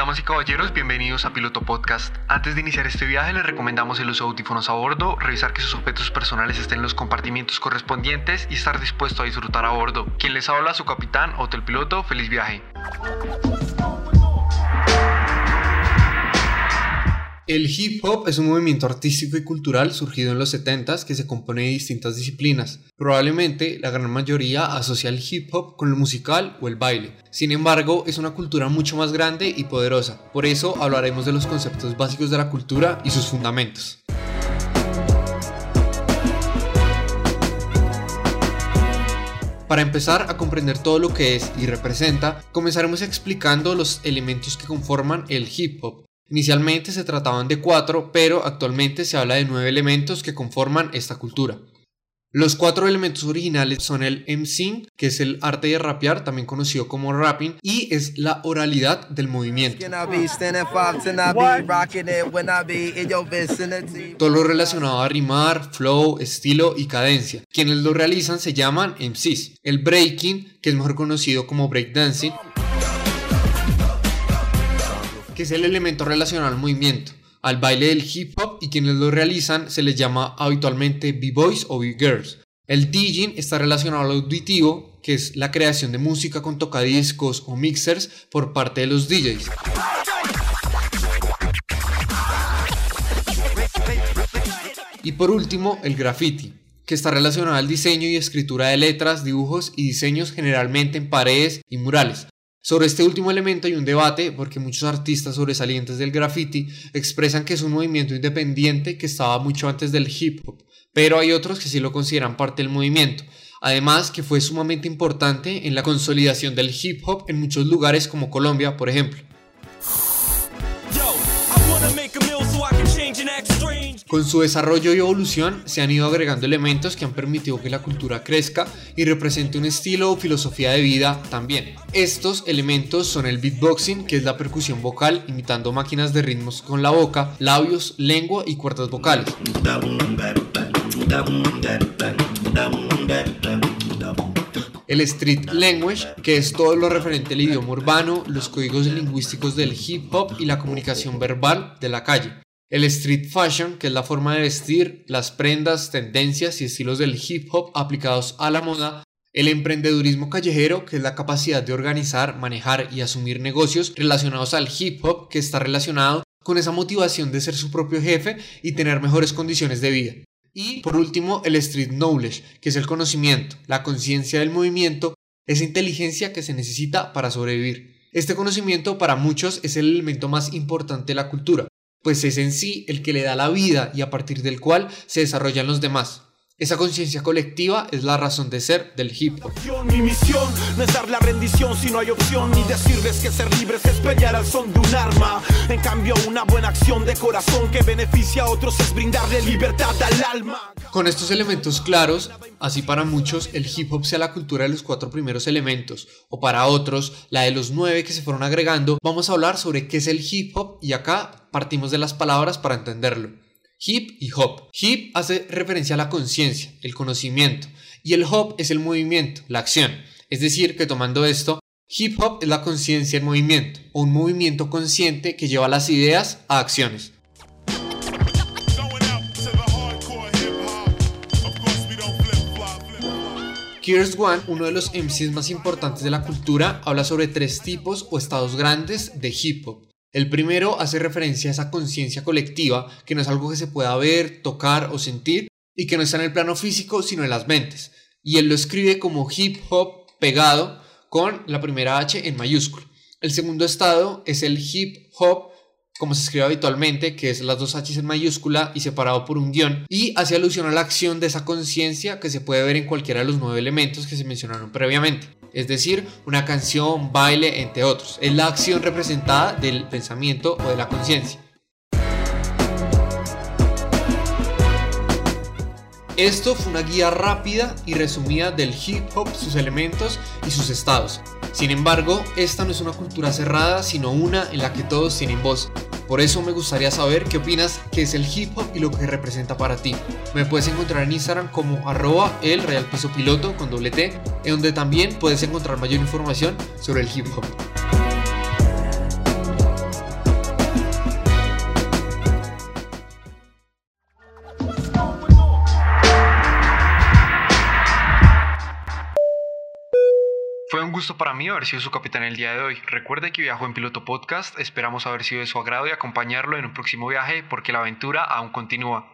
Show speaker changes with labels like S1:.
S1: Damas y caballeros, bienvenidos a Piloto Podcast. Antes de iniciar este viaje les recomendamos el uso de audífonos a bordo, revisar que sus objetos personales estén en los compartimientos correspondientes y estar dispuesto a disfrutar a bordo. Quien les habla, su capitán, Hotel Piloto, feliz viaje.
S2: El hip hop es un movimiento artístico y cultural surgido en los 70s que se compone de distintas disciplinas. Probablemente la gran mayoría asocia el hip hop con lo musical o el baile. Sin embargo, es una cultura mucho más grande y poderosa. Por eso hablaremos de los conceptos básicos de la cultura y sus fundamentos. Para empezar a comprender todo lo que es y representa, comenzaremos explicando los elementos que conforman el hip hop. Inicialmente se trataban de cuatro, pero actualmente se habla de nueve elementos que conforman esta cultura. Los cuatro elementos originales son el MCing, que es el arte de rapear, también conocido como rapping, y es la oralidad del movimiento. Todo lo relacionado a rimar, flow, estilo y cadencia. Quienes lo realizan se llaman MCs. El breaking, que es mejor conocido como breakdancing, que es el elemento relacionado al movimiento, al baile del hip hop y quienes lo realizan se les llama habitualmente b-boys o b-girls. El DJing está relacionado al auditivo, que es la creación de música con tocadiscos o mixers por parte de los DJs. Y por último, el graffiti, que está relacionado al diseño y escritura de letras, dibujos y diseños generalmente en paredes y murales, sobre este último elemento hay un debate porque muchos artistas sobresalientes del graffiti expresan que es un movimiento independiente que estaba mucho antes del hip hop, pero hay otros que sí lo consideran parte del movimiento. Además que fue sumamente importante en la consolidación del hip hop en muchos lugares como Colombia, por ejemplo. Con su desarrollo y evolución se han ido agregando elementos que han permitido que la cultura crezca y represente un estilo o filosofía de vida también. Estos elementos son el beatboxing, que es la percusión vocal imitando máquinas de ritmos con la boca, labios, lengua y cuerdas vocales. El street language, que es todo lo referente al idioma urbano, los códigos lingüísticos del hip hop y la comunicación verbal de la calle. El street fashion, que es la forma de vestir, las prendas, tendencias y estilos del hip hop aplicados a la moda. El emprendedurismo callejero, que es la capacidad de organizar, manejar y asumir negocios relacionados al hip hop, que está relacionado con esa motivación de ser su propio jefe y tener mejores condiciones de vida. Y por último, el street knowledge, que es el conocimiento, la conciencia del movimiento, esa inteligencia que se necesita para sobrevivir. Este conocimiento para muchos es el elemento más importante de la cultura, pues es en sí el que le da la vida y a partir del cual se desarrollan los demás. Esa conciencia colectiva es la razón de ser del hip hop.
S3: Mi misión no es dar la rendición si no hay opción, ni decirles que ser libres es pelear al son de un arma. En cambio, una buena acción de corazón que beneficia a otros es brindarle libertad al alma.
S2: Con estos elementos claros, así para muchos el hip hop sea la cultura de los cuatro primeros elementos, o para otros la de los nueve que se fueron agregando, vamos a hablar sobre qué es el hip hop y acá partimos de las palabras para entenderlo. Hip y hop. Hip hace referencia a la conciencia, el conocimiento, y el hop es el movimiento, la acción. Es decir, que tomando esto, hip hop es la conciencia en movimiento, o un movimiento consciente que lleva las ideas a acciones. Kears One, uno de los MCs más importantes de la cultura, habla sobre tres tipos o estados grandes de hip hop. El primero hace referencia a esa conciencia colectiva, que no es algo que se pueda ver, tocar o sentir, y que no está en el plano físico, sino en las mentes. Y él lo escribe como hip hop pegado con la primera H en mayúscula. El segundo estado es el hip hop como se escribe habitualmente, que es las dos H en mayúscula y separado por un guion, y hace alusión a la acción de esa conciencia que se puede ver en cualquiera de los nueve elementos que se mencionaron previamente es decir, una canción, baile, entre otros. Es la acción representada del pensamiento o de la conciencia. Esto fue una guía rápida y resumida del hip hop, sus elementos y sus estados. Sin embargo, esta no es una cultura cerrada, sino una en la que todos tienen voz. Por eso me gustaría saber qué opinas que es el hip hop y lo que representa para ti. Me puedes encontrar en Instagram como arroba el real piso piloto con doble T, en donde también puedes encontrar mayor información sobre el hip hop. Fue un gusto para mí haber sido su capitán el día de hoy. Recuerde que viajó en Piloto Podcast, esperamos haber sido de su agrado y acompañarlo en un próximo viaje porque la aventura aún continúa.